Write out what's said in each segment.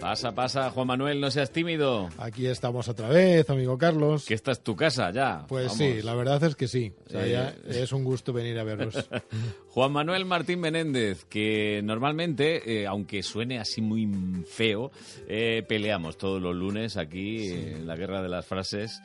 Pasa, pasa, Juan Manuel, no seas tímido. Aquí estamos otra vez, amigo Carlos. Que esta es tu casa ya. Pues Vamos. sí, la verdad es que sí. O sea, Eh. ya es un gusto venir a verlos. Juan Manuel Martín Menéndez, que normalmente, eh, aunque suene así muy feo, eh, peleamos todos los lunes aquí en la guerra de las frases.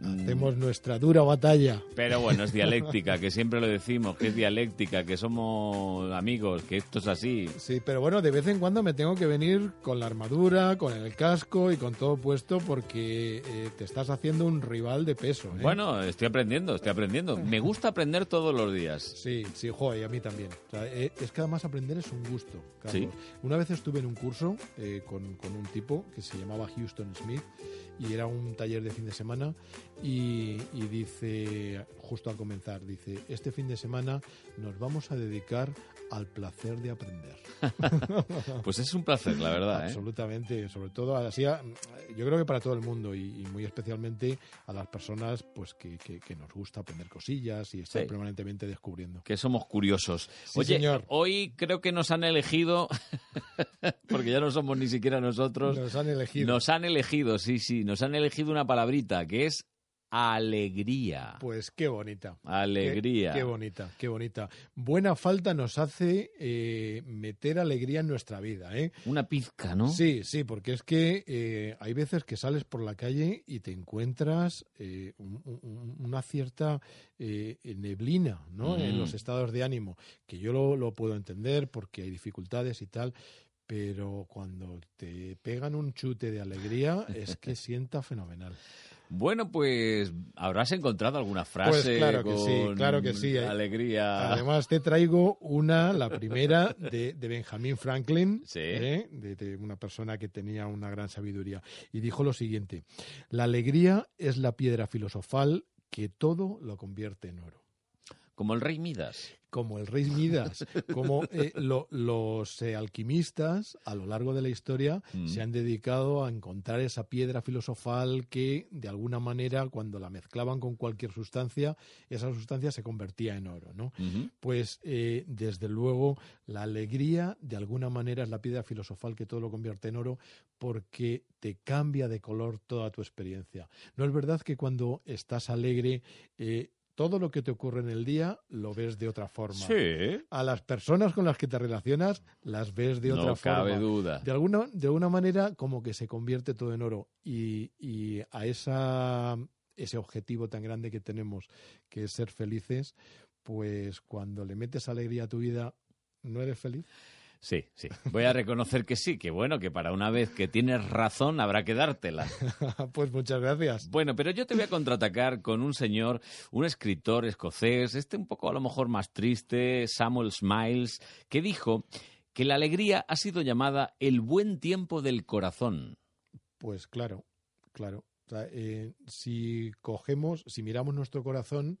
Hacemos nuestra dura batalla. Pero bueno, es dialéctica, que siempre lo decimos, que es dialéctica, que somos amigos, que esto es así. Sí, pero bueno, de vez en cuando me tengo que venir con la armadura, con el casco y con todo puesto porque eh, te estás haciendo un rival de peso. ¿eh? Bueno, estoy aprendiendo, estoy aprendiendo. Me gusta aprender todos los días. Sí, sí, joder, y a mí también. O sea, eh, es que además aprender es un gusto, Carlos. Sí. Una vez estuve en un curso eh, con, con un tipo que se llamaba Houston Smith y era un taller de fin de semana y, dice, justo al comenzar, dice, este fin de semana nos vamos a dedicar al placer de aprender. Pues es un placer, la verdad. ¿eh? Absolutamente, sobre todo así, yo creo que para todo el mundo y, y muy especialmente a las personas pues que, que- que nos gusta aprender cosillas y estar Sí. permanentemente descubriendo. Que somos curiosos. Sí, Oye, señor. hoy creo que nos han elegido, porque ya no somos ni siquiera nosotros, Nos han elegido. nos han elegido, sí, sí, nos han elegido una palabrita que es alegría. Pues qué bonita. Alegría. Qué, qué bonita, qué bonita. Buena falta nos hace eh, meter alegría en nuestra vida, ¿eh? Una pizca, ¿no? Sí, sí, porque es que eh, hay veces que sales por la calle y te encuentras eh, un- un- una cierta eh, neblina ¿no? Mm. en los estados de ánimo, que yo lo, lo puedo entender porque hay dificultades y tal, pero cuando te pegan un chute de alegría es que sienta fenomenal. Bueno, pues habrás encontrado alguna frase Pues claro que sí, con claro que sí. alegría. Además, te traigo una, la primera, de, de Benjamin Franklin, Sí. ¿eh? de, de una persona que tenía una gran sabiduría. Y dijo lo siguiente, la alegría es la piedra filosofal que todo lo convierte en oro. Como el rey Midas. Como el rey Midas, como eh, lo- los eh, alquimistas a lo largo de la historia Mm. se han dedicado a encontrar esa piedra filosofal que de alguna manera cuando la mezclaban con cualquier sustancia, esa sustancia se convertía en oro, ¿no? Pues eh, desde luego la alegría de alguna manera es la piedra filosofal que todo lo convierte en oro porque te cambia de color toda tu experiencia. ¿No es verdad que cuando estás alegre eh, todo lo que te ocurre en el día lo ves de otra forma? Sí. A las personas con las que te relacionas las ves de otra No forma. cabe duda. De alguna, de alguna manera como que se convierte todo en oro y, y a esa, ese objetivo tan grande que tenemos que es ser felices, pues cuando le metes alegría a tu vida, ¿no eres feliz? Sí, sí. Voy a reconocer que sí, que bueno, que para una vez que tienes razón habrá que dártela. pues muchas gracias. Bueno, pero yo te voy a contraatacar con un señor, un escritor escocés, este un poco a lo mejor más triste, Samuel Smiles, que dijo que la alegría ha sido llamada el buen tiempo del corazón. Pues claro, claro. O sea, eh, si cogemos, si miramos nuestro corazón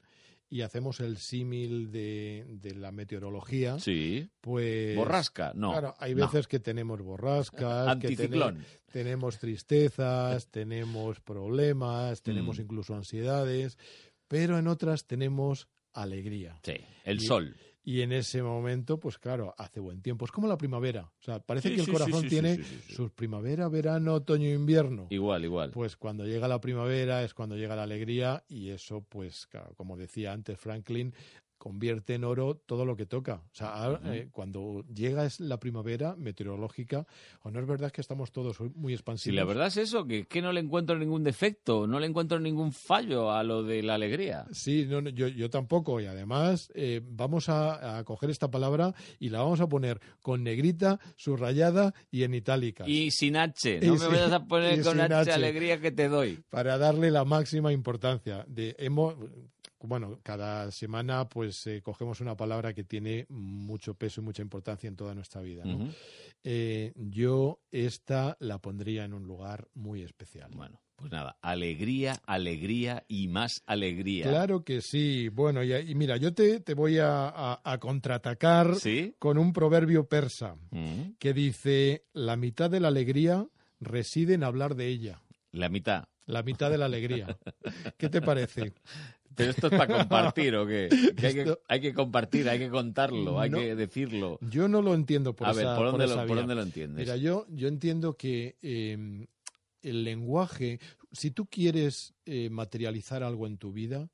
y hacemos el símil de, de la meteorología, Sí. pues... Borrasca, no. Claro, hay no. veces que tenemos borrascas, que Anticiclón. tenemos tristezas, tenemos problemas, tenemos Mm. incluso ansiedades, pero en otras tenemos alegría. Sí, el Y- sol. Y en ese momento, pues claro, hace buen tiempo. Es como la primavera. O sea, parece Sí, que el sí, corazón sí, tiene sus primavera, verano, otoño e invierno. Igual, igual. Pues cuando llega la primavera es cuando llega la alegría y eso, pues, claro, como decía antes Franklin, convierte en oro todo lo que toca. O sea, ahora, eh, cuando llega es la primavera meteorológica, o no es verdad que estamos todos muy Si expansivos. la verdad es eso, que, que no le encuentro ningún defecto, no le encuentro ningún fallo a lo de la alegría. Sí, no, no, yo, yo tampoco. Y además eh, vamos a, a coger esta palabra y la vamos a poner con negrita, subrayada y en itálica. Y sin H, Y no me sin- vayas a poner y con H, H. alegría que te doy. para darle la máxima importancia. De, hemos, bueno, cada semana pues eh, cogemos una palabra que tiene mucho peso y mucha importancia en toda nuestra vida. ¿no? Eh, yo esta la pondría en un lugar muy especial. Bueno, pues nada, alegría, alegría y más alegría. Claro que sí. Bueno, y, y mira, yo te, te voy a, a- a contraatacar ¿Sí? con un proverbio persa Mm. que dice, la mitad de la alegría reside en hablar de ella. La mitad. La mitad de la alegría. ¿Qué te parece? Pero esto es para compartir, ¿o qué? Que hay, que, hay, que, compartir, hay que contarlo, hay que decirlo. Yo no lo entiendo por A esa, ver, ¿por dónde, lo. ¿por dónde lo entiendes? Mira, yo, yo entiendo que eh, el lenguaje, si tú quieres eh, materializar algo en tu vida,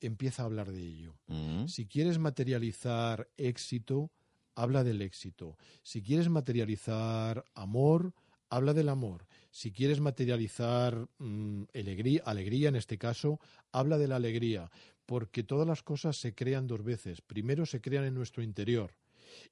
empieza a hablar de ello. Mm. Si quieres materializar éxito, habla del éxito. Si quieres materializar amor, habla del amor. Si quieres materializar mm, alegría, alegría, en este caso, habla de la alegría. Porque todas las cosas se crean dos veces. Primero se crean en nuestro interior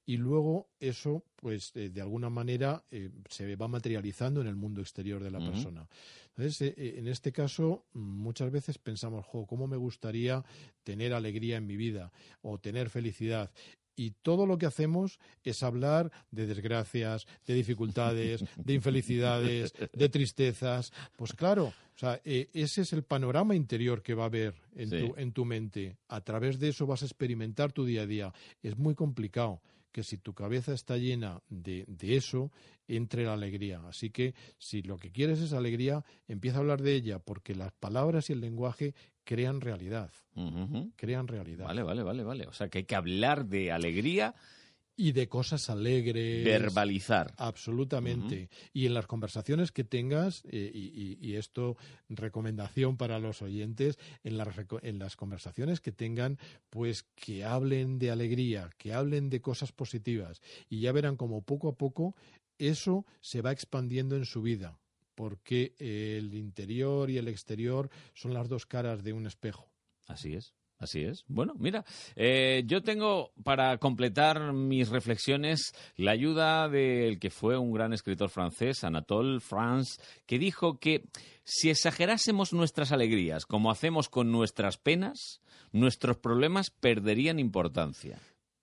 y luego eso, pues eh, de alguna manera eh, se va materializando en el mundo exterior de la persona. Entonces, eh, en este caso, muchas veces pensamos, jo, ¿cómo me gustaría tener alegría en mi vida o tener felicidad? Y todo lo que hacemos es hablar de desgracias, de dificultades, de infelicidades, de tristezas. Pues claro, o sea, eh, ese es el panorama interior que va a haber en, Sí. tu, en tu mente. A través de eso vas a experimentar tu día a día. Es muy complicado que si tu cabeza está llena de, de eso, entre la alegría. Así que si lo que quieres es alegría, empieza a hablar de ella, porque las palabras y el lenguaje crean realidad. Crean realidad. Vale, vale, vale, vale. O sea que hay que hablar de alegría, Y de cosas alegres. verbalizar. Absolutamente. Y en las conversaciones que tengas, eh, y, y- y esto, recomendación para los oyentes, en las, en las conversaciones que tengan, pues que hablen de alegría, que hablen de cosas positivas. Y ya verán como poco a poco eso se va expandiendo en su vida, porque el interior y el exterior son las dos caras de un espejo. Así es. Así es. Bueno, mira, eh, yo tengo para completar mis reflexiones la ayuda del que fue un gran escritor francés, Anatole France, que dijo que si exagerásemos nuestras alegrías como hacemos con nuestras penas, nuestros problemas perderían importancia.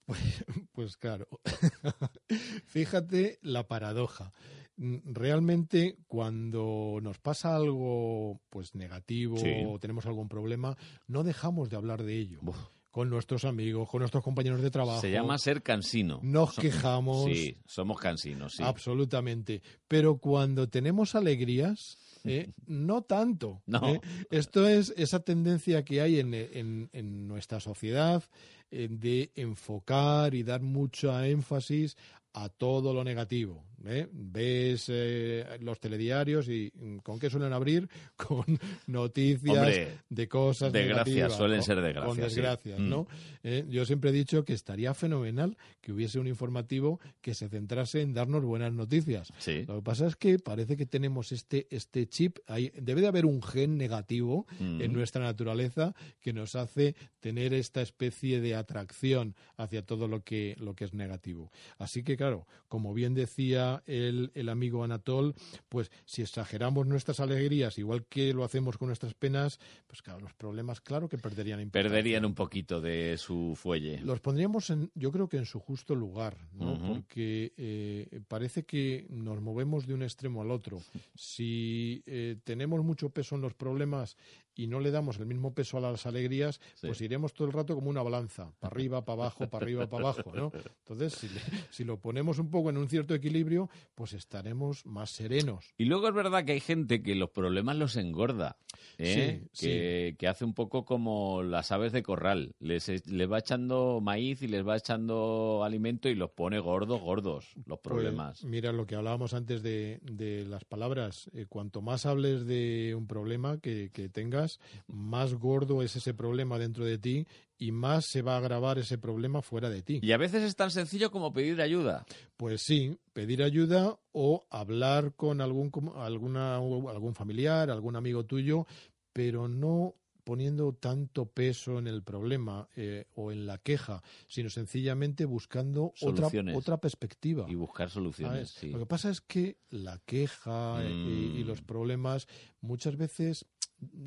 Pues claro. Fíjate la paradoja. Mm, Realmente cuando nos pasa algo pues negativo Sí. o tenemos algún problema, no dejamos de hablar de ello. Uf. Con nuestros amigos, con nuestros compañeros de trabajo. Se llama ser cansino. Nos quejamos. Sí, somos cansinos, sí. Absolutamente. Pero cuando tenemos alegrías, ¿eh? no tanto. No. ¿eh? Esto es esa tendencia que hay en, en- en nuestra sociedad eh, de enfocar y dar mucho énfasis a todo lo negativo. ¿eh? Ves eh, los telediarios y mm, ¿con qué suelen abrir? Con noticias Hombre, de cosas desgracias, negativas. suelen con- ser desgracias, Con sí. desgracias, Mm. ¿no? Eh, yo siempre he dicho que estaría fenomenal que hubiese un informativo que se centrase en darnos buenas noticias. Sí. Lo que pasa es que parece que tenemos este, este chip, ahí, debe de haber un gen negativo Mm. en nuestra naturaleza que nos hace tener esta especie de atracción hacia todo lo que, lo que es negativo. Así que, claro, como bien decía el, el amigo Anatol, pues si exageramos nuestras alegrías, igual que lo hacemos con nuestras penas, pues claro, los problemas, claro que perderían importancia. Perderían un poquito de su fuelle. Los pondríamos, en, yo creo que en su justo lugar, ¿no? Porque eh, parece que nos movemos de un extremo al otro. Si eh, tenemos mucho peso en los problemas y no le damos el mismo peso a las alegrías, Sí. pues iremos todo el rato como una balanza, para arriba, para abajo, para arriba, para abajo. ¿no? Entonces, si, le- si lo ponemos un poco en un cierto equilibrio, pues estaremos más serenos. Y luego es verdad que hay gente que los problemas los engorda, ¿eh? Sí, que, que hace un poco como las aves de corral. Les, les va echando maíz y les va echando alimento y los pone gordos, gordos, los problemas. Pues, mira lo que hablábamos antes de, de las palabras. Eh, cuanto más hables de un problema que, que tengas, más gordo es ese problema dentro de ti y más se va a agravar ese problema fuera de ti. Y a veces es tan sencillo como pedir ayuda. Pues sí, pedir ayuda o hablar con algún, alguna, algún familiar, algún amigo tuyo, pero no poniendo tanto peso en el problema eh, o en la queja, sino sencillamente buscando otra, Soluciones. otra perspectiva. Y buscar soluciones. Lo que pasa es que la queja eh, y, y Mm. los problemas muchas veces,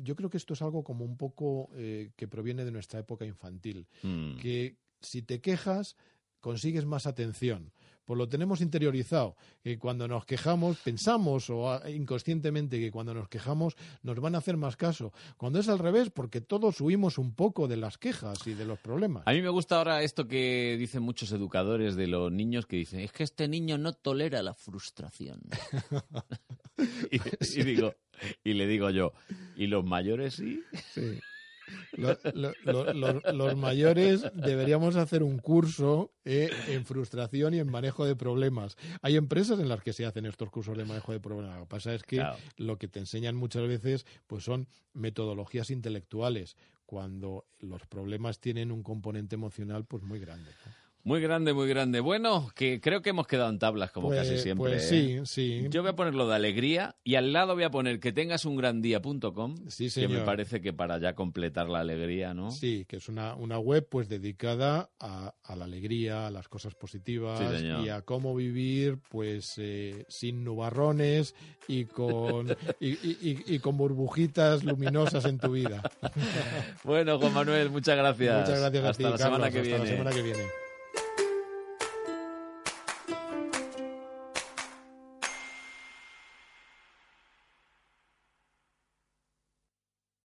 yo creo que esto es algo como un poco eh, que proviene de nuestra época infantil, Mm. que si te quejas consigues más atención. Pues lo tenemos interiorizado, que cuando nos quejamos pensamos o ah, inconscientemente que cuando nos quejamos nos van a hacer más caso. Cuando es al revés, porque todos huimos un poco de las quejas y de los problemas. A mí me gusta ahora esto que dicen muchos educadores de los niños que dicen, es que este niño no tolera la frustración. y, y digo, y le digo yo, ¿y los mayores sí? Sí. los, mayores deberíamos hacer un curso eh, en frustración y en manejo de problemas. Hay empresas en las que se hacen estos cursos de manejo de problemas. Lo que pasa es que lo que te enseñan muchas veces pues son metodologías intelectuales cuando los problemas tienen un componente emocional pues muy grande. Muy grande, muy grande. Bueno, que creo que hemos quedado en tablas como pues, casi siempre. Pues sí, ¿eh? sí. Yo voy a poner lo de alegría y al lado voy a poner que tengas un gran día.com, sí, que me parece que para ya completar la alegría, ¿no? Sí, que es una, una web pues dedicada a, la alegría, a las cosas positivas y a cómo vivir pues eh, sin nubarrones y con, y, con burbujitas luminosas en tu vida. bueno, Juan Manuel, muchas gracias. Muchas gracias hasta a la semana que hasta viene. la semana que viene.